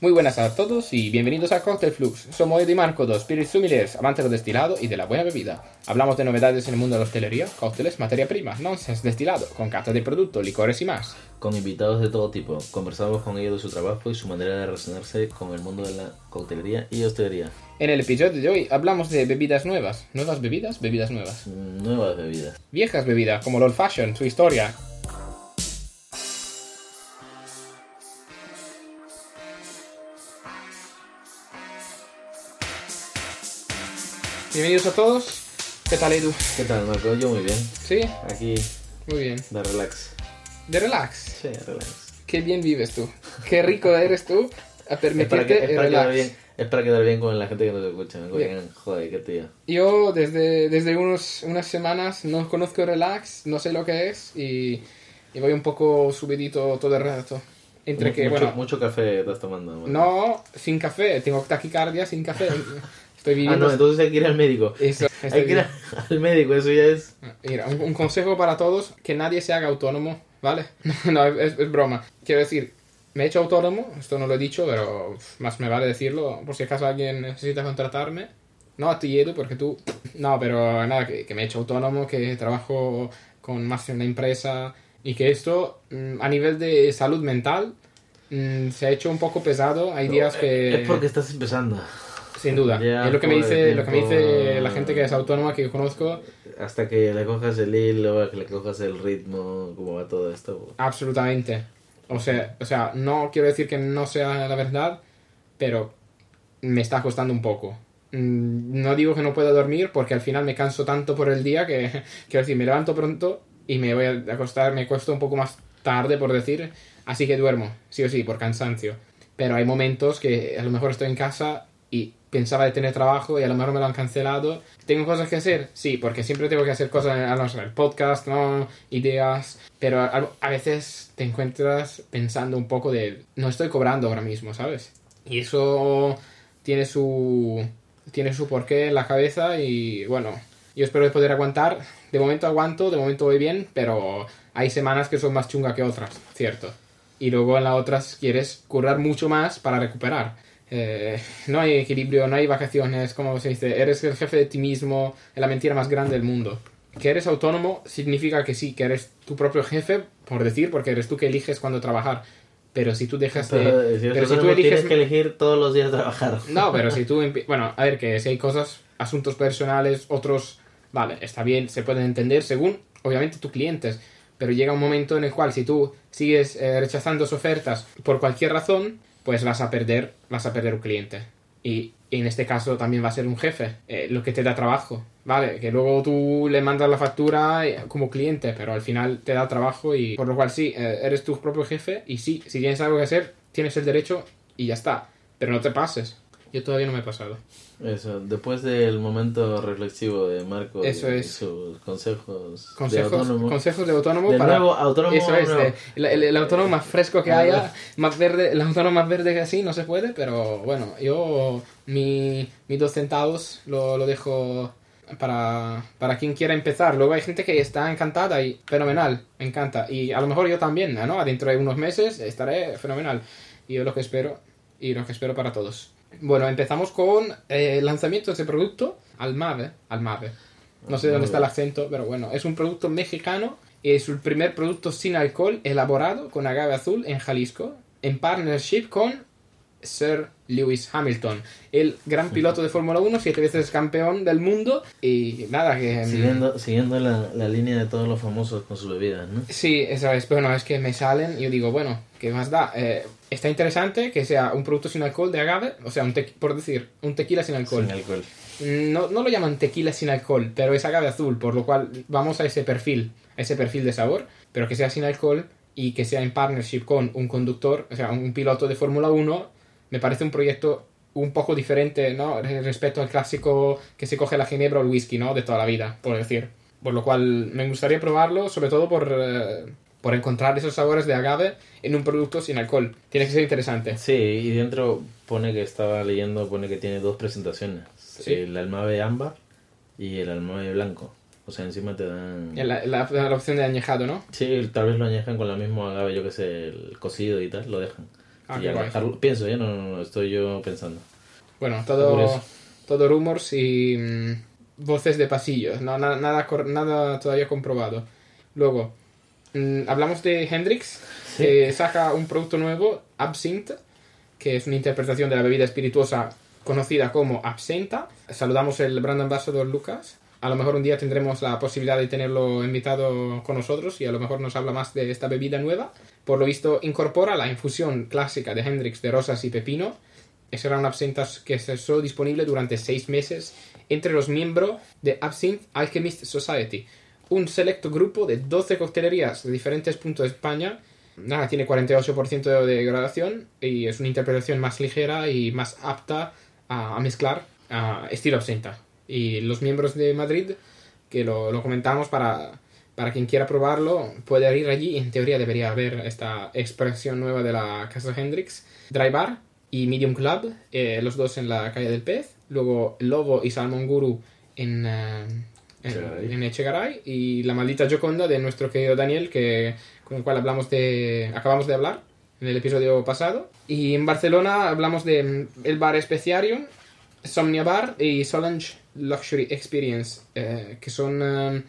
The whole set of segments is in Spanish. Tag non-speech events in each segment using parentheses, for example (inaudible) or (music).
Muy buenas a todos y bienvenidos a Cocktail Flux. Somos Eddie Marco, dos spirits sommeliers, amantes del destilado y de la buena bebida. Hablamos de novedades en el mundo de la hostelería, cócteles, materia prima, nonsense, destilado, con cata de producto, licores y más. Con invitados de todo tipo, conversamos con ellos de su trabajo y su manera de relacionarse con el mundo de la coctelería y hostelería. En el episodio de hoy hablamos de bebidas nuevas. ¿Nuevas bebidas? Bebidas nuevas. Mm, Nuevas bebidas. Viejas bebidas, como el old fashion, su historia. Bienvenidos a todos. ¿Qué tal, Edu? ¿Qué tal, Marco? Yo muy bien. ¿Sí? Aquí, Muy bien. de relax. De relax. Sí, relax. Qué bien vives tú. Qué rico eres tú a Es para, permitirte que, es, para relax. quedar bien, es para quedar bien con la gente que nos escucha. Digan, joder, qué tío. Yo desde, desde unos, unas semanas no conozco relax, no sé lo que es y, y voy un poco subidito todo el rato. Entre que, mucho, bueno, mucho café estás tomando. Marco. no, sin café, tengo taquicardia sin café. (laughs) Estoy Ah, viviendo... no, entonces hay que ir al médico. Eso, Hay que ir al médico, eso ya es. Mira, un, un consejo para todos, que nadie se haga autónomo, ¿vale? (laughs) no, es, es broma. Quiero decir, me he hecho autónomo, esto no lo he dicho, pero más me vale decirlo, por si acaso alguien necesita contratarme. No a ti, Edu, porque tú... No, pero nada, que, que me he hecho autónomo, que trabajo con más de una empresa y que esto, mm, a nivel de salud mental, mm, se ha hecho un poco pesado. Hay días que... Es porque estás empezando. Sin duda. Ya es lo que me dice, lo que me dice la gente que es autónoma, que yo conozco, Hasta que le cojas el hilo, que le cojas el ritmo, cómo va todo esto. Absolutamente. O sea, o sea, no quiero decir que no sea la verdad, pero me está costando un poco. Mm, No digo que no pueda dormir porque al final me canso tanto por el día que, (laughs) quiero decir, me levanto pronto y me voy a acostar, me cuesto un poco más tarde, por decir, así que duermo, sí o sí, por cansancio. Pero hay momentos que a lo mejor estoy en casa pensaba de tener trabajo y a lo mejor me lo han cancelado. ¿Tengo cosas que hacer? Sí, porque siempre tengo que hacer cosas, a no sé, el podcast, ¿no? Ideas. Pero a, a veces te encuentras pensando un poco de, no estoy cobrando ahora mismo, ¿sabes? Y eso tiene su, tiene su porqué en la cabeza y bueno, yo espero poder aguantar. De momento aguanto, de momento voy bien, pero hay semanas que son más chungas que otras, ¿cierto? Y luego en las otras quieres currar mucho más para recuperar. Eh, no hay equilibrio, no hay vacaciones, como se dice, eres el jefe de ti mismo, es la mentira más grande del mundo. Que eres autónomo significa que sí, que eres tu propio jefe, por decir, porque eres tú que eliges cuándo trabajar. Pero si tú dejas de... Pero, si, pero si tú eliges... tienes que elegir todos los días trabajar. No, pero si tú... (laughs) Bueno, a ver, que si hay cosas, asuntos personales, otros... Vale, está bien, se pueden entender según, obviamente, tus clientes. Pero llega un momento en el cual si tú sigues eh, rechazando sus ofertas por cualquier razón, pues vas a perder, vas a perder un cliente. Y en este caso también va a ser un jefe, eh, lo que te da trabajo, ¿vale? Que luego tú le mandas la factura eh, como cliente, pero al final te da trabajo y por lo cual sí, eh, eres tu propio jefe y sí, si tienes algo que hacer, tienes el derecho y ya está. Pero no te pases. Yo todavía no me he pasado. Eso, después del momento reflexivo de Marco Eso y es. sus consejos, de Consejos, autónomo. consejos de autónomo De para... nuevo, autónomo Eso es, nuevo. el, el- el autónomo más fresco que Ah, haya, más verde, el autónomo más verde que así no se puede, pero bueno, yo mi, mis dos centavos lo, lo dejo para, para quien quiera empezar. Luego hay gente que está encantada y fenomenal, me encanta. Y a lo mejor yo también, ¿no? Dentro de unos meses estaré fenomenal. Y yo lo que espero, y lo que espero para todos. Bueno, empezamos con eh, el lanzamiento de ese producto, Almave, Almave. No sé dónde está el acento, pero bueno, es un producto mexicano. Es el primer producto sin alcohol elaborado con agave azul en Jalisco, en partnership con Sir Lewis Hamilton, el gran piloto de Fórmula 1, siete veces campeón del mundo. Y nada, que. mm, Siguiendo, siguiendo la, la línea de todos los famosos con sus bebidas, ¿no? Sí, eso es. Bueno, es que me salen y yo digo, bueno, ¿qué más da? Eh, está interesante que sea un producto sin alcohol de agave, o sea, un te- por decir, un tequila sin alcohol. Sin alcohol. No, no lo llaman tequila sin alcohol, pero es agave azul, por lo cual vamos a ese perfil, a ese perfil de sabor, pero que sea sin alcohol y que sea en partnership con un conductor, o sea, un piloto de Fórmula 1, me parece un proyecto un poco diferente, ¿no? Re- Respecto al clásico que se coge la ginebra o el whisky, ¿no? De toda la vida, por decir. Por lo cual me gustaría probarlo, sobre todo por, eh, por encontrar esos sabores de agave en un producto sin alcohol. Tiene que ser interesante. Sí, y dentro pone que estaba leyendo, pone que tiene dos presentaciones. Sí. El almave ámbar y el almave blanco. O sea, encima te dan... La, la- la opción de añejado, ¿no? Sí, tal vez lo añejan con la misma agave, yo que sé, el cocido y tal, lo dejan. Ah, qué guay. pienso, ¿eh? No, no, no, estoy yo pensando. Bueno, todo, todo rumors y mm, voces de pasillos, no, na- nada, nada todavía comprobado. Luego, mm, hablamos de Hendrix, Sí. que saca un producto nuevo, Absinthe, que es una interpretación de la bebida espirituosa conocida como Absenta. Saludamos el brand ambassador Lucas. A lo mejor un día tendremos la posibilidad de tenerlo invitado con nosotros y a lo mejor nos habla más de esta bebida nueva. Por lo visto, incorpora la infusión clásica de Hendrix de rosas y pepino, será una absenta que será solo disponible durante seis meses entre los miembros de Absinthe Alchemist Society, un selecto grupo de 12 coctelerías de diferentes puntos de España. Nada, tiene 48% de gradación y es una interpretación más ligera y más apta a mezclar a estilo absenta. Y los miembros de Madrid, que lo, lo comentamos para, para quien quiera probarlo, puede ir allí y en teoría debería haber esta expresión nueva de la Casa Hendrix. Dry Bar y Medium Club, eh, los dos en la calle del Pez. Luego Lobo y Salmon Guru en, eh, en, en Echegaray. Y La Maldita Joconda de nuestro querido Daniel, que, con el cual hablamos de, acabamos de hablar en el episodio pasado. Y en Barcelona hablamos de mm, el bar Especiarium, Somnia Bar y Solange Luxury Experience, eh, que son eh,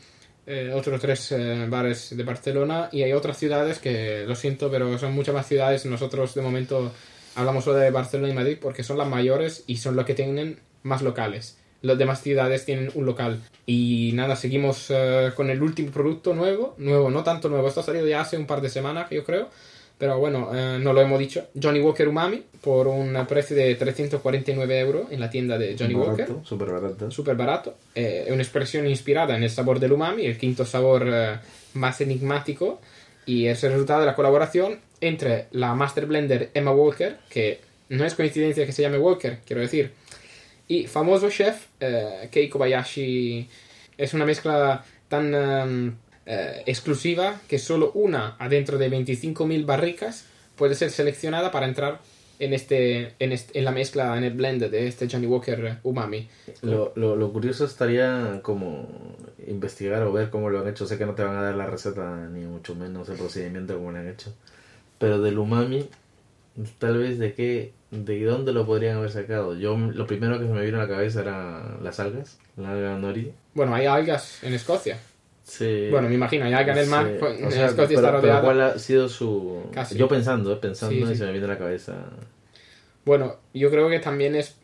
eh, otros tres eh, bares de Barcelona. Y hay otras ciudades que, lo siento, pero son muchas más ciudades. Nosotros de momento hablamos solo de Barcelona y Madrid porque son las mayores y son las que tienen más locales. Las demás ciudades tienen un local. Y nada, seguimos con el último producto nuevo. Nuevo, no tanto nuevo. Esto ha salido ya hace un par de semanas, yo creo. Pero bueno, eh, no lo hemos dicho. Johnny Walker Umami por un precio de 349 euros en la tienda de Johnny Walker. Súper barato. Súper barato. Eh, una expresión inspirada en el sabor del umami, el quinto sabor eh, más enigmático. Y es el resultado de la colaboración entre la Master Blender Emma Walker, que no es coincidencia que se llame Walker, quiero decir, y famoso chef eh, Kei Kobayashi. Es una mezcla tan em, eh, exclusiva que solo una adentro de 25.000 barricas puede ser seleccionada para entrar en, este, en, este- en la mezcla, en el blend de este Johnny Walker Umami. Lo, lo, lo curioso estaría como investigar o ver cómo lo han hecho. Sé que no te van a dar la receta, ni mucho menos el procedimiento como lo han hecho. Pero del umami, tal vez de qué, de dónde lo podrían haber sacado. Yo lo primero que se me vino a la cabeza era las algas, la alga nori. Bueno, hay algas en Escocia. Sí. Bueno, me imagino, en el mar. Sí, pues, o en sea, Escocia pero- está rodeada. ¿Cuál ha sido su...? Casi. Yo pensando, eh, pensando Sí, y se me viene a la cabeza... Bueno, yo creo que también es.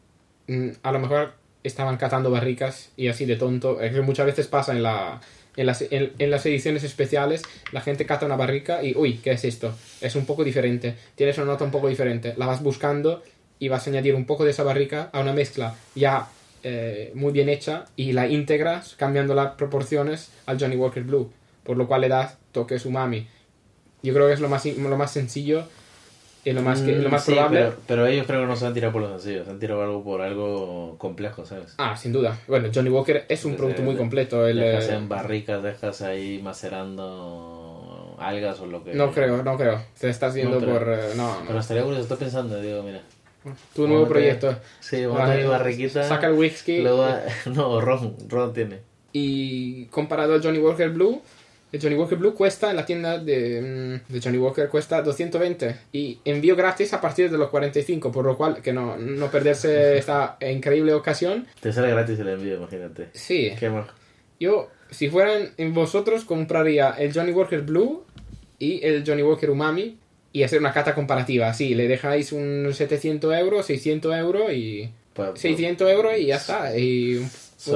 mm, A lo mejor estaban catando barricas y así de tonto. Es que muchas veces pasa en, la, en, las, en, en las ediciones especiales. La gente cata una barrica y. Uy, ¿qué es esto? Es un poco diferente. Tienes una nota un poco diferente. La vas buscando y vas a añadir un poco de esa barrica a una mezcla ya eh, muy bien hecha y la integras cambiando las proporciones al Johnny Walker Blue. Por lo cual le das toques umami. Yo creo que es lo más, lo más sencillo y lo más, que, lo Mm, más sí, probable. Pero, pero ellos creo que no se han tirado por los sencillos, se han tirado algo por algo complejo, ¿sabes? Ah, sin duda. Bueno, Johnny Walker es un producto muy completo. El, dejas eh, en barricas, dejas ahí macerando algas o lo que... no creo, no creo. Te estás yendo No, por... eh, no, Pero estaría curioso, estoy pensando, digo, mira. Tu nuevo proyecto. Sí, vamos a tener barriquita. Saca el whisky luego- (laughs) no, ron, ron tiene. y comparado al Johnny Walker Blue, el Johnny Walker Blue cuesta en la tienda de, mm, de Johnny Walker cuesta 220 y envío gratis a partir de los 45, por lo cual que no, no perderse (laughs) esta increíble ocasión. Te sale gratis el envío, imagínate. Sí, Qué más. Yo, si fueran en vosotros, compraría el Johnny Walker Blue y el Johnny Walker Umami y hacer una cata comparativa. Así, le dejáis un 700 euros, 600 euros y... Pa- 600 euros y ya está. Y un,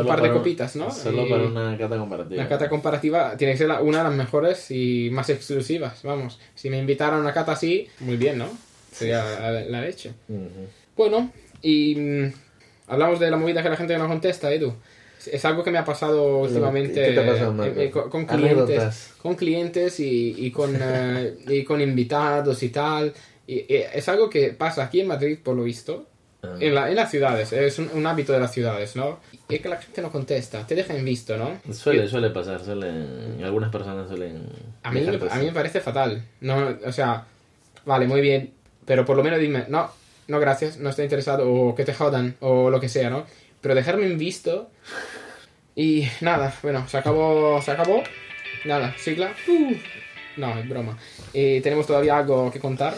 par de copitas, ¿no? Solo Y para una cata comparativa. una cata comparativa tiene que ser la- una de las mejores y más exclusivas. Vamos, si me invitaran a una cata así, muy bien, ¿no? Sería la, la leche. Bueno, y mm, hablamos de la movida que la gente no contesta, Edu. Es- Es algo que me ha pasado últimamente ¿Qué te ha pasado, eh, eh, con, con clientes, con clientes y, y con, (laughs) eh, y con invitados y tal. Y, y es algo que pasa aquí en Madrid, por lo visto, Ah. en, la- en las ciudades. Es un, un hábito de las ciudades, ¿no? Y es que la gente no contesta, te deja en visto, ¿no? Suele, suele pasar, suelen... Algunas personas suelen... A mí, a mí me parece fatal. No, o sea, vale, muy bien, pero por lo menos dime, no, no gracias, no estoy interesado, o que te jodan, o lo que sea, ¿no? Pero dejarme en visto. Y nada, bueno, se acabó, se acabó. Nada, sigla. Uh, no, es broma. Y tenemos todavía algo que contar.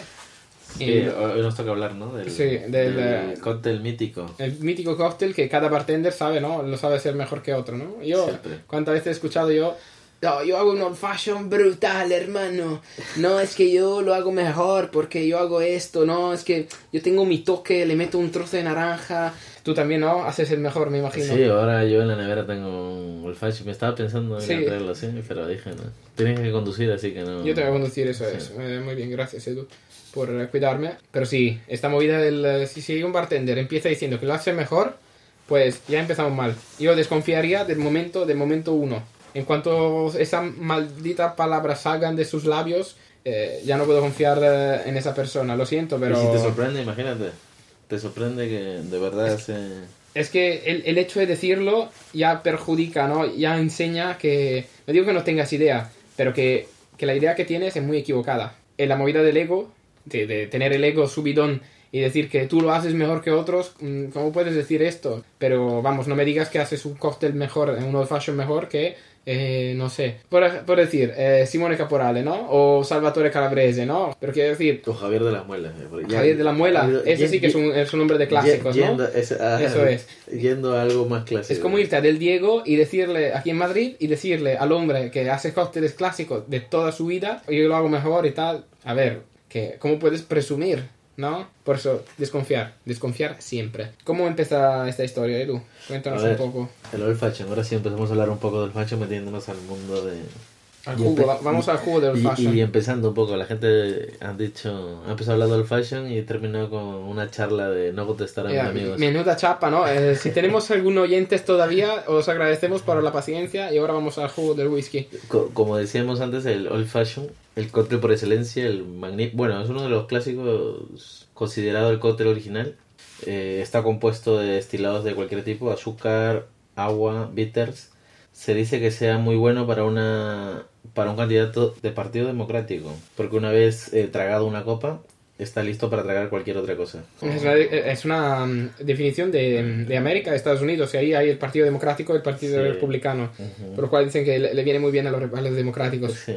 Sí, hoy nos toca hablar, ¿no? Del, Sí, del, eh, cóctel mítico. El mítico cóctel que cada bartender sabe, ¿no? Lo sabe hacer mejor que otro, ¿no? Yo, Siempre. ¿cuántas veces he escuchado yo? No, yo hago un old fashion brutal, hermano. No, es que yo lo hago mejor porque yo hago esto. No, es que yo tengo mi toque, le meto un trozo de naranja. Tú también, ¿no? Haces el mejor, me imagino. Sí, ahora yo en la nevera tengo un olfacho. Me estaba pensando en Sí. traerlo así, pero dije, no. Tienes que conducir, así que no. Yo te voy a conducir, eso es. Eh, muy bien, gracias, Edu, por cuidarme. Pero sí, esta movida del... eh, si, si un bartender empieza diciendo que lo hace mejor, pues ya empezamos mal. Yo desconfiaría del momento, del momento uno. En cuanto esa maldita palabra salgan de sus labios, eh, ya no puedo confiar eh, en esa persona. Lo siento, pero... Y si te sorprende, imagínate. Te sorprende que de verdad se. Es que el, el hecho de decirlo ya perjudica, ¿no? Ya enseña que... No digo que no tengas idea, pero que, que la idea que tienes es muy equivocada. En la movida del ego, de, de tener el ego subidón y decir que tú lo haces mejor que otros, mm, ¿cómo puedes decir esto? Pero vamos, no me digas que haces un cóctel mejor, un old fashion mejor que, eh, no sé, por, por decir, eh, Simone Caporale, ¿no? O Salvatore Calabrese, ¿no? Pero quiero decir, O Javier de las Muelas. eh, Javier de la Muela, ese sí que es un, es un nombre de clásicos, ¿no? Yendo, es- ah, Eso es. Yendo a algo más clásico. Es como irte a Del Diego y decirle, aquí en Madrid, y decirle al hombre que hace cócteles clásicos de toda su vida, yo lo hago mejor y tal. A ver, que ¿cómo puedes presumir? ¿No? Por eso, desconfiar. Desconfiar siempre. ¿Cómo empieza esta historia, Edu? Cuéntanos ver. un poco. El old fashion. Ahora sí empezamos a hablar un poco del fashion metiéndonos al mundo de... Al jugo, vamos al jugo del y, fashion. y empezando un poco, la gente ha dicho, ha empezado hablando del fashion y terminó con una charla de no contestar a mis amigos. menuda chapa, ¿no? Eh, si (laughs) tenemos algún oyentes todavía, os agradecemos por la paciencia y ahora vamos al jugo del whisky. Co- Como decíamos antes, el old fashion, el cóctel por excelencia, el magni bueno, es uno de los clásicos considerado el cóctel original. Eh, está compuesto de destilados de cualquier tipo, azúcar, agua, bitters. Se dice que sea muy bueno para una para un candidato de Partido Democrático, porque una vez eh, tragado una copa, está listo para tragar cualquier otra cosa. Es una, es una, mm, definición de, de América, de Estados Unidos, y ahí hay el Partido Democrático y el Partido Sí. Republicano, Ujú. por lo cual dicen que le, le viene muy bien a los, a los democráticos. Sí.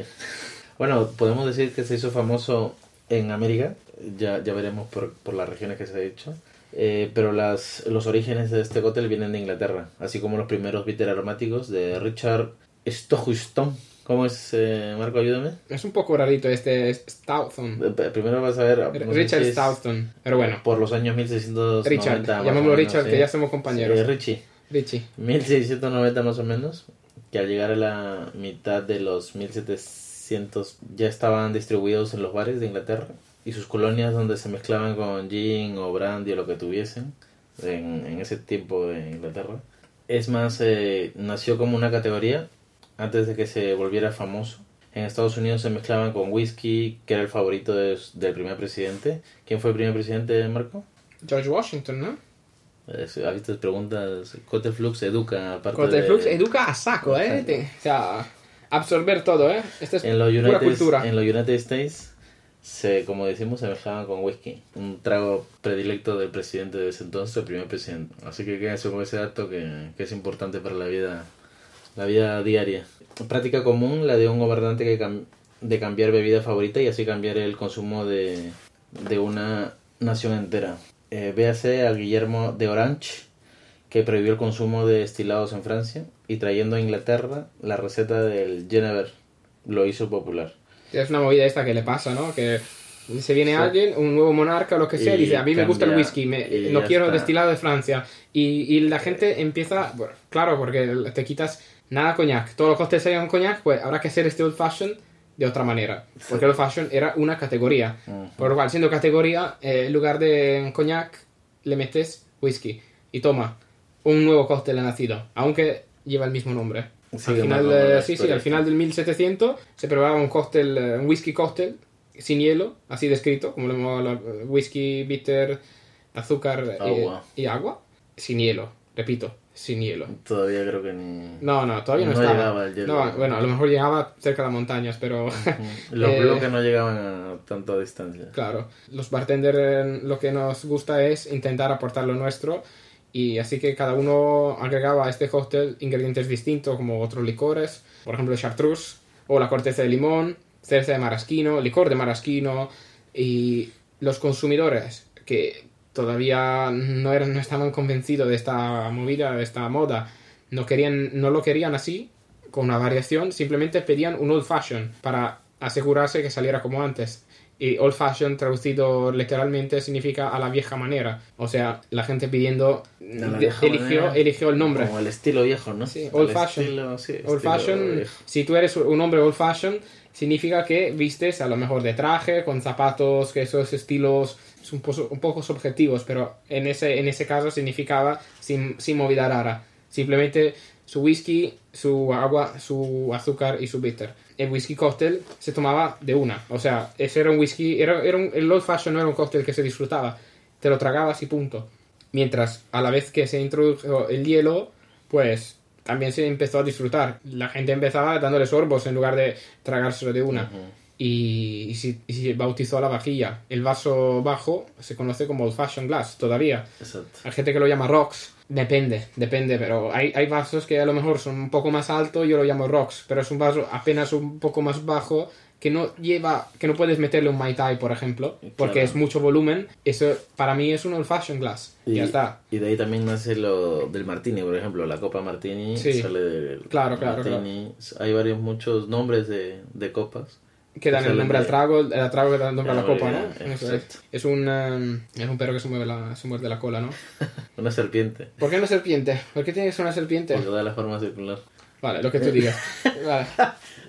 Bueno, podemos decir que se hizo famoso en América, ya, ya veremos por, por las regiones que se ha hecho. Eh, pero las, los orígenes de este cóctel vienen de Inglaterra, así como los primeros bitter aromáticos de Richard Stoughton. ¿Cómo es, eh, Marco? Ayúdame. Es un poco rarito este Stoughton. Eh, Primero vas a ver. no Richard si Stoughton, pero bueno. Por los años 1690. Richard, llamémoslo Richard, sí. que ya somos compañeros. Sí, Richie. Richie. 1690 más o menos, que al llegar a la mitad de los 1700 ya estaban distribuidos en los bares de Inglaterra y sus colonias donde se mezclaban con gin o brandy o lo que tuviesen en, en ese tiempo de Inglaterra. Es más, eh, nació como una categoría antes de que se volviera famoso. En Estados Unidos se mezclaban con whisky, que era el favorito de- del primer presidente. ¿Quién fue el primer presidente, Marco? George Washington, ¿no? Eh, ¿Has visto preguntas? Cote Flux educa, aparte de... Educa a saco, ¿eh? Te- o sea, absorber todo, ¿eh? Esta es En los, pura United, cultura. en los United States, se, como decimos, se mezclaban con whisky. Un trago predilecto del presidente de ese entonces, el primer presidente. Así que quédense con ese dato que, que es importante para la vida, la vida diaria. Práctica común, la de un gobernante que cam- de cambiar bebida favorita y así cambiar el consumo de, de una nación entera. Eh, véase a Guillermo de Orange, que prohibió el consumo de destilados en Francia y trayendo a Inglaterra la receta del Genever lo hizo popular. Es una movida esta que le pasa, ¿no? Que se viene Sí. alguien, un nuevo monarca o lo que sea, y Y dice, a mí me gusta el cambia, whisky, me- quiero está. destilado de Francia. Y, y la gente empieza, bueno, claro, porque te quitas nada coñac, todos los costes serían coñac, pues habrá que hacer este old fashion de otra manera. Porque el old fashion era una categoría. Ujú. Por lo cual, siendo categoría, eh, en lugar de coñac, le metes whisky. Y toma, un nuevo cóctel ha nacido, aunque lleva el mismo nombre. Sigue al final, eh, sí, sí, al final del 1700 se preparaba un cóctel, eh, un whisky cóctel sin hielo, así descrito, como lo hablado, eh, whisky, bitter, azúcar eh, Agua. y agua, sin hielo, repito, sin hielo. Todavía creo que ni... No, no, todavía no, No estaba. llegaba el hielo. No, bueno, a lo mejor llegaba cerca de las montañas, pero (laughs) Los Eh, bloques no llegaban a tanta distancia. claro, los bartenders eh, lo que nos gusta es intentar aportar lo nuestro y así que cada uno agregaba a este cóctel ingredientes distintos como otros licores, por ejemplo chartreuse o la corteza de limón, cereza de maraschino, licor de maraschino y los consumidores que todavía no, eran, no estaban convencidos de esta movida, de esta moda, no, querían, no lo querían así, con una variación, simplemente pedían un old fashion para asegurarse que saliera como antes. Y old fashion traducido literalmente significa a la vieja manera. O sea, la gente pidiendo la eligió, eligió el nombre. Como el estilo viejo, ¿no? Sí, El old fashion. estilo- sí, Old fashion, viejo. si tú eres un hombre old fashion, significa que vistes a lo mejor de traje, con zapatos, que esos estilos un poco, un poco subjetivos, pero en ese, en ese caso significaba sin, sin movida rara. Simplemente su whisky, su agua, su azúcar y su bitter. El whisky cóctel se tomaba de una. O sea, ese era un whisky, era, era un- el old fashion no era un cóctel que se disfrutaba. Te lo tragabas y punto. Mientras a la vez que se introdujo el hielo, pues también se empezó a disfrutar. La gente empezaba dándole sorbos en lugar de tragárselo de una. Y, y se bautizó la vajilla. El vaso bajo se conoce como old fashion glass todavía. Exacto. Hay gente que lo llama rocks. Depende, depende, pero hay, hay vasos que a lo mejor son un poco más altos, yo lo llamo rocks, pero es un vaso apenas un poco más bajo que no lleva, que no puedes meterle un Mai Tai, por ejemplo, porque Claro. es mucho volumen. Eso para mí es un old fashion glass. Y ya está. Y de ahí también nace lo del Martini, por ejemplo, la copa Martini Sí. sale del Claro, claro, Martini. Hay varios, muchos nombres de, de copas. Que dan el nombre al trago, el trago que da el nombre a la Ah, copa, ¿no? Eso es. exacto. Es un, um, es un perro que se mueve la, se muerde la cola, ¿no? (laughs) Una serpiente, ¿Por qué una serpiente? ¿Por qué tiene que ser una serpiente? porque da la forma circular. Vale, lo que tú digas. (laughs) Vale.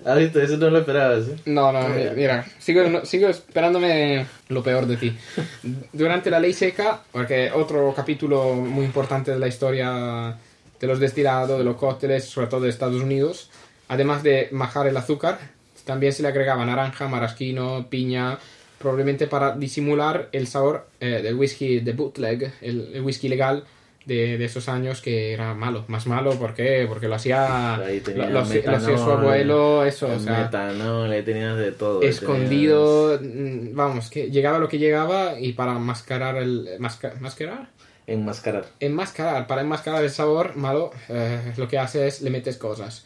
Ah, viste, eso no lo esperabas, ¿eh? No, no, mira, mira, sigo, no- sigo esperándome lo peor de ti. (laughs) Durante la ley seca, porque otro capítulo muy importante de la historia de los destilados, de los cócteles, sobre todo de Estados Unidos, además de majar el azúcar, también se le agregaba naranja, maraschino, piña, probablemente para disimular el sabor eh, del whisky de bootleg, el, el whisky legal de, de esos años que era malo. Más malo, ¿por qué? Porque lo hacía, lo, hacía- lo hacía su abuelo, eso, o sea Metanol, ahí tenías de todo. escondido, mm, vamos, que llegaba lo que llegaba y para mascarar el... masca- ¿Mascarar? Enmascarar. Enmascarar, para enmascarar el sabor malo, eh, lo que hace es le metes cosas.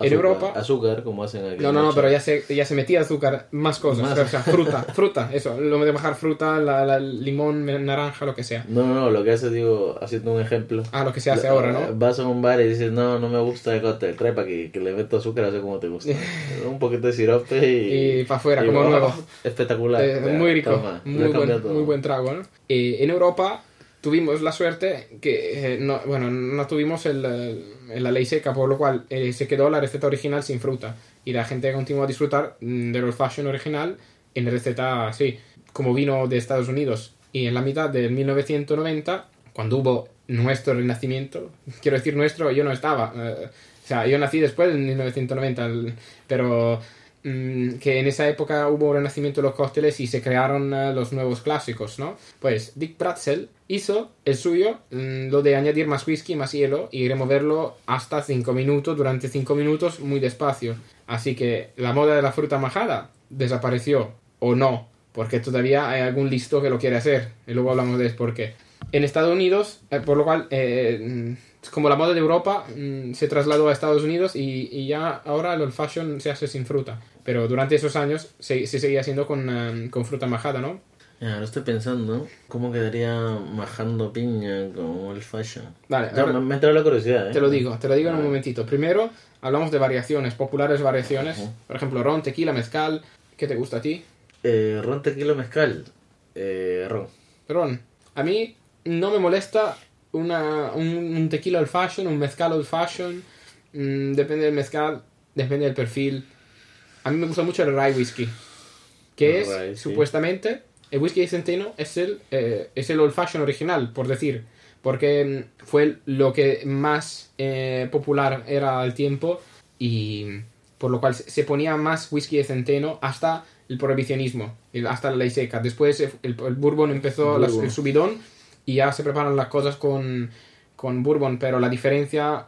En Europa... Azúcar, como hacen aquí. No, no, no, pero ya se, ya se metía azúcar, más cosas, Más. o sea, fruta, (laughs) fruta, eso, lo de bajar fruta, la, la- limón, naranja, lo que sea. No, no, no, lo que hace, digo, haciendo un ejemplo. Ah, lo que se hace ahora, ¿no? Vas a un bar y dices, no, no me gusta el cóctel, trae para que, que le meto azúcar, así como te gusta. (laughs) un poquito de sirope y... Y pa' afuera, y, como oh, nuevo. (laughs) Espectacular. Eh, muy rico, toma, muy, buen, muy buen trago, ¿no? Eh, en Europa tuvimos la suerte que, eh, no, bueno, no tuvimos el, eh, la ley seca, por lo cual eh, se quedó la receta original sin fruta. Y la gente continuó a disfrutar mm, del old fashion original en receta así, como vino de Estados Unidos. Y en la mitad del 1990, cuando hubo nuestro renacimiento, (laughs) quiero decir nuestro, yo no estaba. eh, o sea, yo nací después del 1990, el- pero mm, que en esa época hubo un renacimiento de los cócteles y se crearon eh, los nuevos clásicos, ¿no? Pues Dick Bratzel hizo el suyo, mm, lo de añadir más whisky, más hielo y removerlo hasta 5 minutos, durante 5 minutos, muy despacio. Así que la moda de la fruta majada desapareció, o no, porque todavía hay algún listo que lo quiere hacer, y luego hablamos de por qué. En Estados Unidos, eh, por lo cual, eh, mm, como la moda de Europa mm, se trasladó a Estados Unidos y, ya ahora el old fashion se hace sin fruta. Pero durante esos años se, se seguía haciendo con, eh, con fruta majada, ¿no? Ya, ahora estoy pensando, ¿cómo quedaría majando piña con el fashion? Vale, Ya, ahora me, entra la curiosidad, ¿eh? te lo digo, te lo digo en un momentito. Primero, hablamos de variaciones, populares variaciones. Por ejemplo, ron, tequila, mezcal. ¿Qué te gusta a ti? Eh, ron, tequila, mezcal. Eh, ron. Ron. A mí no me molesta una, un, un tequila old fashion, un mezcal old fashion. Mm, depende del mezcal, depende del perfil. A mí me gusta mucho el rye whisky. Que El es, rye, sí. supuestamente, el whisky de centeno es el, eh, es el old fashion original, por decir. Porque mm, fue lo que más eh, popular era al tiempo y por lo cual se ponía más whisky de centeno hasta el prohibicionismo, hasta la ley seca. Después el, el bourbon empezó El bourbon. el subidón y ya se preparan las cosas con, con bourbon, pero la diferencia,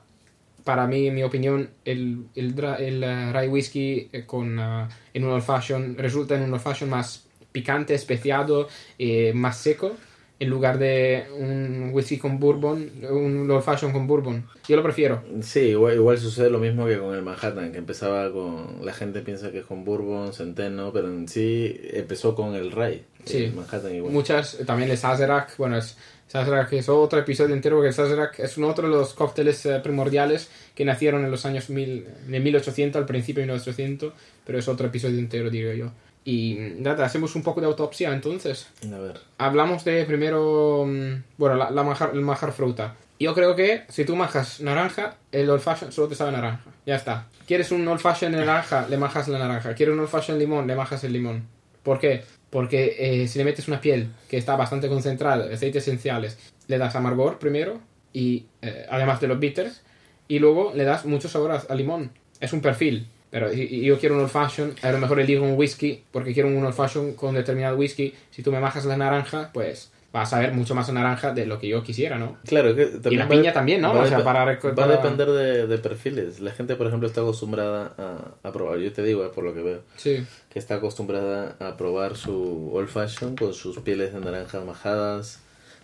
para mí, en mi opinión, el, el, eh, rye whisky con, en un old fashion resulta en un old fashion más picante, especiado, eh, más seco en lugar de un whisky con bourbon, un old fashion con bourbon. Yo lo prefiero. Sí, igual, igual sucede lo mismo que con el Manhattan, que empezaba con... La gente piensa que es con bourbon, centeno, pero en sí empezó con el rye. Sí. El Manhattan igual. Muchas, también el Sazerac, bueno, es, Sazerac es otro episodio entero porque el Sazerac es un otro de los cócteles eh, primordiales que nacieron en los años mil, de 1800, al principio de 1800, pero es otro episodio entero, diría yo. Y nada, hacemos un poco de autopsia entonces. A ver. Hablamos de primero, mm, bueno, la, la manjar, el manjar fruta. Yo creo que si tú majas naranja, el old fashion solo te sabe naranja. Ya está. ¿Quieres un old fashion naranja? Le majas la naranja. ¿Quieres un old fashion limón? Le majas el limón. ¿Por qué? Porque eh, si le metes una piel que está bastante concentrada, aceites esenciales, le das amargor primero, y eh, además de los bitters, y luego le das mucho sabor a, a limón. Es un perfil. Pero y- y yo quiero un old fashion, a lo mejor elijo un whisky, porque quiero un old fashion con determinado whisky. Si tú me majas la naranja, pues vas a ver mucho más naranja de lo que yo quisiera, ¿no? Claro, que Y también la va- piña también, ¿no? va a O sea, para, Va a depender de, de perfiles. La gente, por ejemplo, está acostumbrada a, a probar. Yo te digo, eh, por lo que veo, Sí, que está acostumbrada a probar su old fashion con sus pieles de naranjas majadas,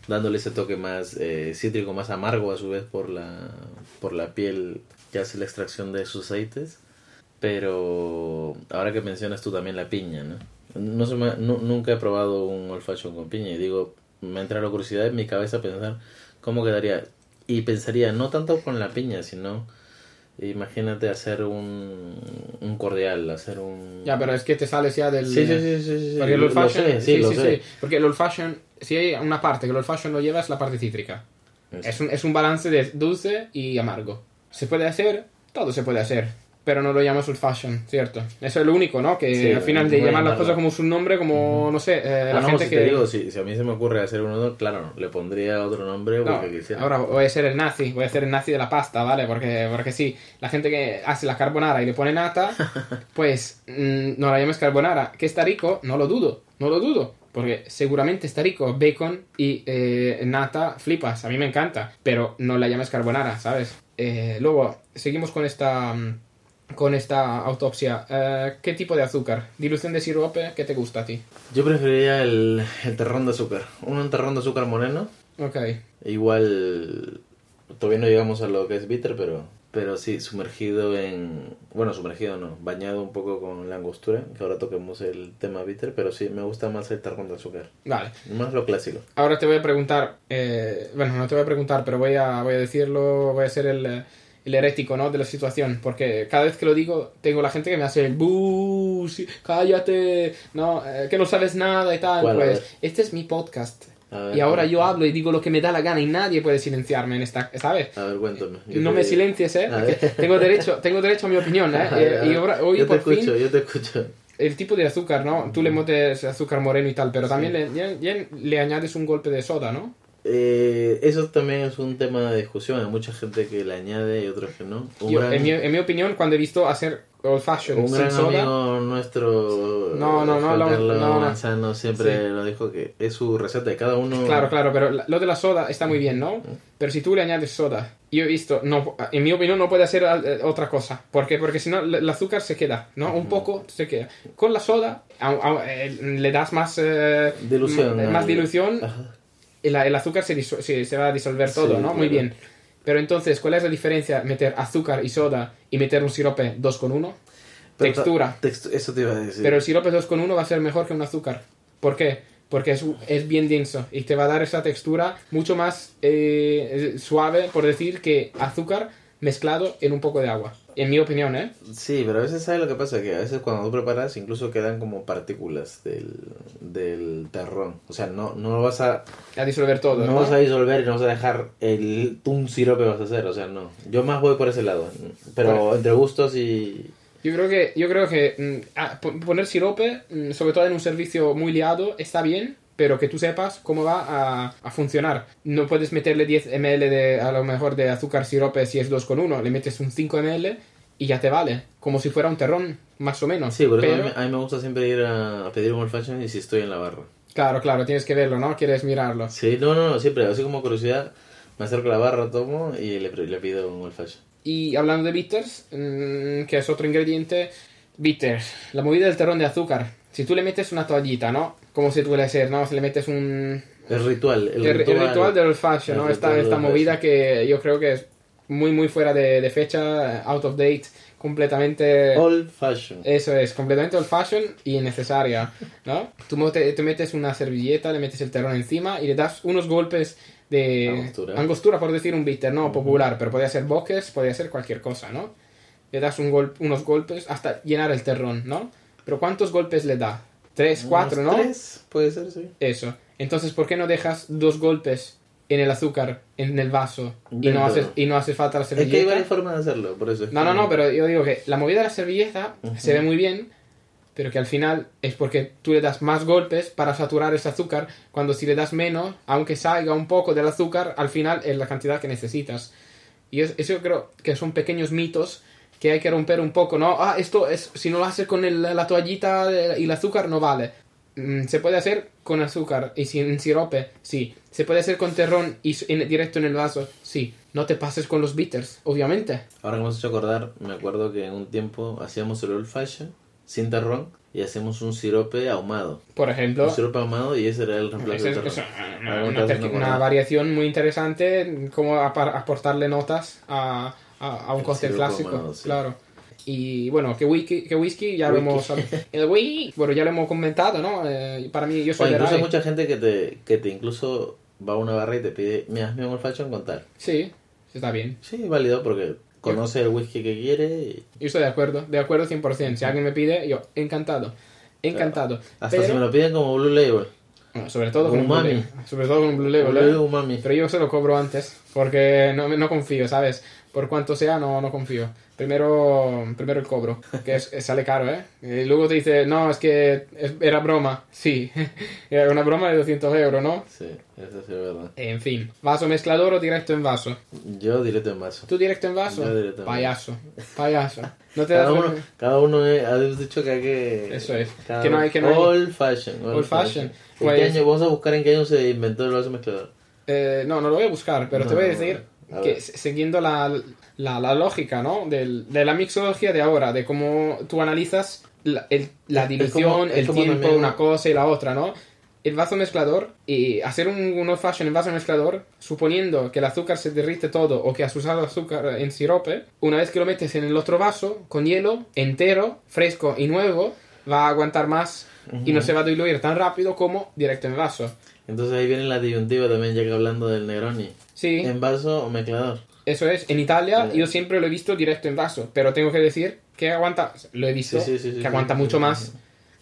dándole ese toque más eh, cítrico, más amargo a su vez por la, por la piel que hace la extracción de sus aceites. Pero ahora que mencionas tú también la piña, ¿no? no, se me- nu- nunca he probado un old fashion con piña y digo, me entra la curiosidad en mi cabeza pensar cómo quedaría. Y pensaría, no tanto con la piña, sino imagínate hacer un, un cordial, hacer un... ya, pero es que te sales ya del... Sí, sí, sí, sí, sí. Porque el old fashion, sé, sí, sí, lo sí. Porque el old fashion, si hay una parte que el old fashion lo lleva es la parte cítrica. Eso. Es un, es un balance de dulce y amargo. Se puede hacer, todo se puede hacer, pero no lo llamas old fashion, ¿cierto? Eso es lo único, ¿no? Que Sí, al final de llamar las cosas como su nombre, como, no sé, eh, Ah, la no, gente si que... te digo, si, si a mí se me ocurre hacer uno, claro, le pondría otro nombre No, porque quisiera. ahora voy a ser el nazi, voy a ser el nazi de la pasta, ¿vale? Porque, porque sí, la gente que hace la carbonara y le pone nata, (laughs) pues mm, no la llames carbonara. ¿Que está rico? No lo dudo, no lo dudo. Porque seguramente está rico bacon y eh, nata, flipas, a mí me encanta, pero no la llames carbonara, ¿sabes? Eh, luego, seguimos con esta, mm, con esta autopsia. Eh, ¿Qué tipo de azúcar? ¿Dilución de sirope? ¿Qué te gusta a ti? Yo preferiría el, el terrón de azúcar. Un terrón de azúcar moreno. Ok. Igual, todavía no llegamos a lo que es bitter, pero, pero sí, sumergido en... Bueno, sumergido no, bañado un poco con la angostura, que ahora toquemos el tema bitter, pero sí, me gusta más el terrón de azúcar. Vale. Más lo clásico. Ahora te voy a preguntar, eh, bueno, no te voy a preguntar, pero voy a, voy a decirlo, voy a ser el, el herético, ¿no? De la situación, porque cada vez que lo digo, tengo la gente que me hace el sí, cállate, no, eh, que no sabes nada y tal. Pues este es mi podcast. Ver, Y ahora yo hablo y digo lo que me da la gana y nadie puede silenciarme en esta, ¿sabes? A ver, cuéntame. Yo No te- me silencies, ¿eh? Tengo derecho, tengo derecho a mi opinión, ¿eh? (laughs) A ver, a Eh, y ahora, hoy yo te por escucho, fin, yo te escucho. el tipo de azúcar, ¿no? Tú le metes azúcar moreno y tal, pero también le, le añades un golpe de soda, ¿no? Eh, eso también es un tema de discusión. Hay mucha gente que le añade y otros que no. Yo, gran, en, mi, en mi opinión, cuando he visto hacer old fashion un gran soda, amigo nuestro, No, no, no, lo- no, no. Manzano, siempre Sí. lo dijo que es su receta de cada uno. claro, claro, pero lo de la soda está muy bien, ¿no? Pero si tú le añades soda, yo he visto, no, en mi opinión no puede hacer eh, otra cosa. ¿Por qué? Porque si no, el azúcar se queda, ¿no? Un poco se queda. Con la soda, au- au- eh, le das más, eh, Dilución, más dilución Ajá. La- el azúcar se, se, se va a disolver todo, Sí, ¿no? Muy bien. Pero entonces, ¿cuál es la diferencia meter azúcar y soda y meter un sirope 2,1? Pero ta- Textura. textu- eso te iba a decir. Pero el sirope 2,1 va a ser mejor que un azúcar. ¿Por qué? Porque es, es bien denso y te va a dar esa textura mucho más eh, suave, por decir, que azúcar mezclado en un poco de agua. En mi opinión, ¿eh? Sí, pero a veces sabes lo que pasa, que a veces cuando tú preparas incluso quedan como partículas del, del terrón. O sea, no, no lo vas a A disolver todo, no, ¿no? vas a disolver y no vas a dejar el un sirope vas a hacer, o sea, no. Yo más voy por ese lado, pero entre gustos y Yo creo que, yo creo que mm, ah, po- poner sirope, mm, sobre todo en un servicio muy liado, está bien, pero que tú sepas cómo va a, a funcionar. No puedes meterle 10 ml de, a lo mejor de azúcar sirope si es 2,1, le metes un 5 ml y ya te vale, como si fuera un terrón, más o menos. Sí, por eso a, Pero- mí, a mí me gusta siempre ir a, a pedir un old fashion y si estoy en la barra. Claro, claro, tienes que verlo, ¿no? Quieres mirarlo. Sí, no, no, no, siempre, así como curiosidad, me acerco a la barra, tomo y le, le pido un old fashion. Y hablando de bitters, mm, que es otro ingrediente, bitters, la movida del terrón de azúcar. Si tú le metes una toallita, ¿no? Como se suele ser, ¿no? Se le metes un... El ritual. El, El, el ritual, ritual del old fashion, ¿no? Esta, ritual esta movida que yo creo que es muy, muy fuera de, de fecha, out of date, completamente... Old fashion. Eso es, completamente old fashion y innecesaria, ¿no? Tú te, te metes una servilleta, le metes el terrón encima y le das unos golpes de Angostura. angostura, por decir un bitter, ¿no? Popular, pero podría ser boques, podría ser cualquier cosa, ¿no? Le das un gol- unos golpes hasta llenar el terrón, ¿no? Pero ¿cuántos golpes le da? Tres, cuatro, Unos ¿no? Tres, puede ser, sí. Eso. Entonces, ¿por qué no dejas dos golpes en el azúcar, en el vaso, y no haces, y no hace falta la Es que hay servilleta? varias formas de hacerlo, por eso. es No, que- no, no, pero yo digo que la movida de la servilleta se ve muy bien, pero que al final es porque tú le das más golpes para saturar ese azúcar, cuando si le das menos, aunque salga un poco del azúcar, al final es la cantidad que necesitas. Y es- eso yo creo que son pequeños mitos que hay que romper un poco, ¿no? Ah, esto es, si no lo haces con el- la toallita de- y el azúcar, no vale. Mm, Se puede hacer con azúcar y sin sirope, sí. Se puede hacer con terrón y en- directo en el vaso, sí. No te pases con los bitters, obviamente. Ahora que me has hecho acordar, me acuerdo que en un tiempo hacíamos el old fashion sin terrón y hacemos un sirope ahumado. Por ejemplo, Un sirope ahumado y ese era el reemplazo Es- del es terrón. una, variación muy interesante, como aportarle notas a, a- a un El cóctel clásico. ahumado, sí. Claro. Y bueno, que whisky, que whisky ya lo Whisky. hemos el whisky, bueno, ya lo hemos comentado, ¿no? Eh, para mí, yo soy Bueno, incluso hay mucha gente que te, que te incluso va a una barra y te pide, mira, hazme un fashion con tal. Sí, está bien. Sí, válido porque conoce el whisky que quiere y Yo estoy de acuerdo, de acuerdo 100%. Si alguien me pide, yo, encantado. Encantado. hasta Pero, si me lo piden como Blue Label. sobre todo con un Umami. Blue Label. Sobre todo con un Blue Label. Blue ¿eh? Label umami. Pero yo se lo cobro antes, porque no, no confío, ¿sabes? Por cuanto sea, no, no confío. Primero, primero el cobro, que es, es- sale caro, ¿eh? Y luego te dice, no, es que era broma. Sí, (laughs) era una broma de 200 euros, ¿no? Sí, eso sí es verdad. En fin, vaso mezclador o directo en vaso. Yo directo en vaso. ¿Tú directo en vaso? Yo directo en payaso, payaso. (laughs) No te das Cada uno, vergüenza? cada uno es, has dicho que hay que... Eso es. cada Que no hay- que no hay- Old fashion. Old fashion. ¿En Pues- qué año? Vamos a buscar en qué año se inventó el vaso mezclador. Eh, no, no lo voy a buscar, pero te No, voy a decir a que siguiendo la, la, la lógica, ¿no? Del- de la mixología de ahora, de cómo tú analizas la, el- la dilución, el tiempo, también- una cosa y la otra, ¿no? El vaso mezclador y hacer un, un old fashion en vaso mezclador, suponiendo que el azúcar se derrite todo o que has usado azúcar en sirope, una vez que lo metes en el otro vaso, con hielo, entero, fresco y nuevo, va a aguantar más y no se va a diluir tan rápido como directo en vaso. Entonces ahí viene la disyuntiva también, ya que hablando del Negroni. Sí. ¿En vaso o mezclador? Eso es, en Italia yo siempre lo he visto directo en vaso, pero tengo que decir que aguanta, lo he visto, Sí, sí, sí, sí, que aguanta mucho más,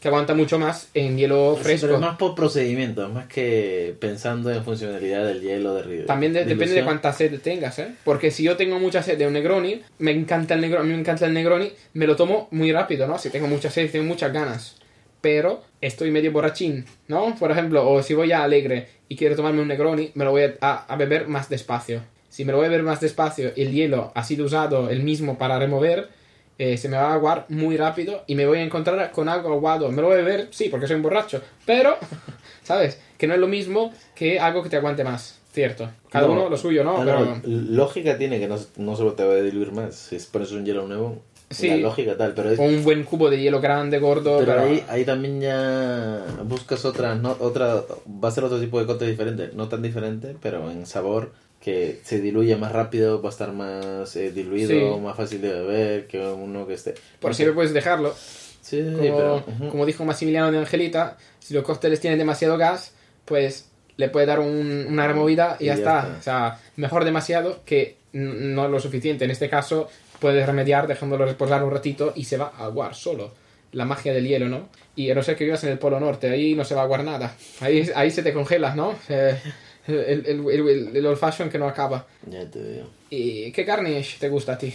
que aguanta mucho más en hielo fresco. pero es más por procedimiento, más que pensando en funcionalidad del hielo derrido. También de- depende de cuánta sed tengas, ¿eh? Porque si yo tengo mucha sed de un Negroni, me encanta el Negroni, me encanta el Negroni, me lo tomo muy rápido, ¿no? Si tengo mucha sed, tengo muchas ganas. Pero estoy medio borrachín, ¿no? Por ejemplo, o si voy a Alegre y quiero tomarme un Negroni, me lo voy a, a- beber más despacio. Si me lo voy a beber más despacio el hielo ha sido usado el mismo para remover, eh, se me va a aguar muy rápido y me voy a encontrar con algo aguado. Me lo voy a beber, sí, porque soy un borracho, pero, (laughs) ¿sabes? Que no es lo mismo que algo que te aguante más, ¿cierto? Cada No, uno lo suyo, ¿no? Ah, pero... no, lógica tiene que no, no se te va a diluir más. Si pones un hielo nuevo, Sí. la lógica tal, pero es, O un buen cubo de hielo grande, gordo, pero pero... ahí, ahí también ya buscas otra, no, otra, va a ser otro tipo de cóctel diferente, no tan diferente, pero en sabor que se diluye más rápido, va a estar más eh, diluido, Sí. más fácil de beber que uno que esté. Por siempre puedes dejarlo. Sí, Como, pero como dijo Maximiliano de Angelita, si los cócteles tienen demasiado gas, pues le puede dar un- una removida y, Y ya, ya está. está. O sea, mejor demasiado que no lo suficiente. En este caso, puedes remediar dejándolo reposar un ratito y se va a aguar solo. La magia del hielo, ¿no? Y a no ser que vivas en el Polo Norte, ahí no se va a aguar nada. Ahí, ahí se te congelas, ¿no? Eh, el, el, el, el- el old fashion que no acaba. Ya te digo. ¿Y qué garnish te gusta a ti?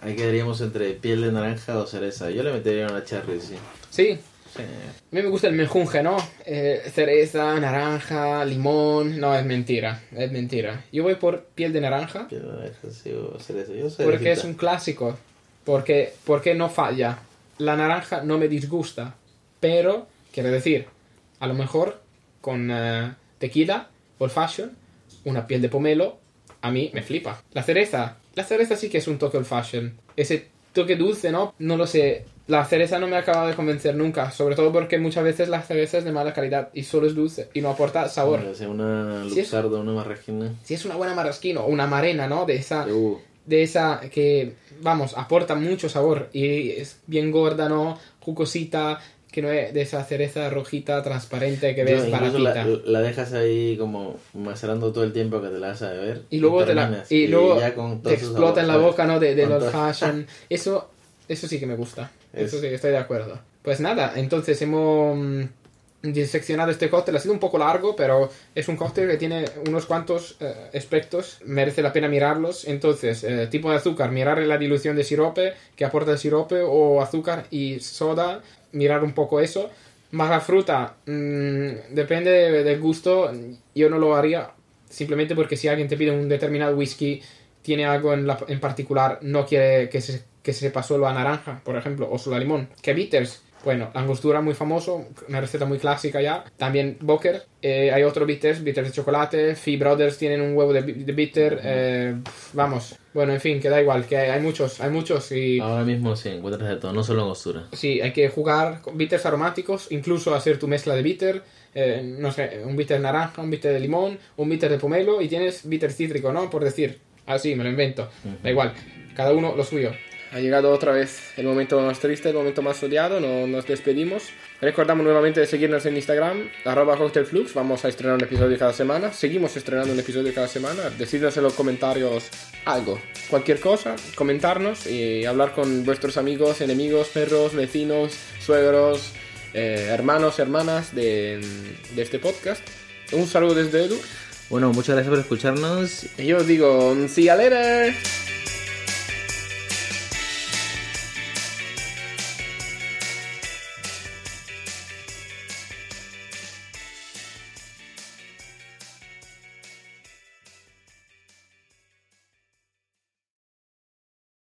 Ahí quedaríamos entre piel de naranja o cereza. Yo le metería una cherry, sí. Sí, Sí. A mí me gusta el menjunje, ¿no? Eh, cereza, naranja, limón. No, es mentira, es mentira. Yo voy por piel de naranja Piel de naranja, sí, o cereza. Yo porque es un clásico. Porque, porque no falla. La naranja no me disgusta. Pero, quiero decir, a lo mejor con eh, tequila, old fashion, una piel de pomelo, a mí me flipa. La cereza, la cereza sí que es un toque old fashion. Ese toque dulce, ¿no? No lo sé. La cereza no me acaba de convencer nunca, sobre todo porque muchas veces la cereza es de mala calidad y solo es dulce y no aporta sabor. Sea, una es- luxardo, una marrasquina. Si es una buena marrasquino o una marena, ¿no? De esa, Uh, de esa que, vamos, aporta mucho sabor y es bien gorda, ¿no? Jugosita, que no es de esa cereza rojita, transparente que ves incluso baratita. la, la dejas ahí como macerando todo el tiempo que te la vas a beber. Y luego, te, la, y luego ya con te explota en la boca, ¿no? De, de los fashion. (laughs) Eso, eso sí que me gusta. Eso Es- sí, estoy de acuerdo. Pues nada, entonces hemos mm, diseccionado este cóctel. Ha sido un poco largo, pero es un cóctel que tiene unos cuantos eh, aspectos. Merece la pena mirarlos. Entonces, eh, tipo de azúcar, mirar la dilución de sirope, que aporta el sirope, o azúcar y soda, mirar un poco eso. Más la fruta, mm, depende de- del gusto. Yo no lo haría simplemente porque si alguien te pide un determinado whisky, tiene algo en, la- en particular, no quiere que se, que se sepa solo a naranja, por ejemplo, o solo a limón. ¿Qué bitters? Bueno, angostura muy famoso, una receta muy clásica ya. También Boker. Eh, hay otro bitters, bitters de chocolate. Fee Brothers tienen un huevo de, de bitter. eh, vamos. Bueno, en fin, que da igual, que hay, hay muchos, hay muchos y... Ahora mismo sí, encuentras de todo, no solo angostura. Sí, hay que jugar con bitters aromáticos, incluso hacer tu mezcla de bitter, eh, no sé, un bitter naranja, un bitter de limón, un bitter de pomelo y tienes bitter cítrico, ¿no? Por decir, así, me lo invento. Da igual, cada uno lo suyo. Ha llegado otra vez el momento más triste, el momento más odiado, no, nos despedimos. Recordamos nuevamente de seguirnos en Instagram, arroba cocktailflux, vamos a estrenar un episodio cada semana, seguimos estrenando un episodio cada semana, decidnos en los comentarios algo, cualquier cosa, comentarnos y hablar con vuestros amigos, enemigos, perros, vecinos, suegros, eh, hermanos, hermanas de, de este podcast. Un saludo desde Edu Bueno, muchas gracias por escucharnos y yo os digo, see you later.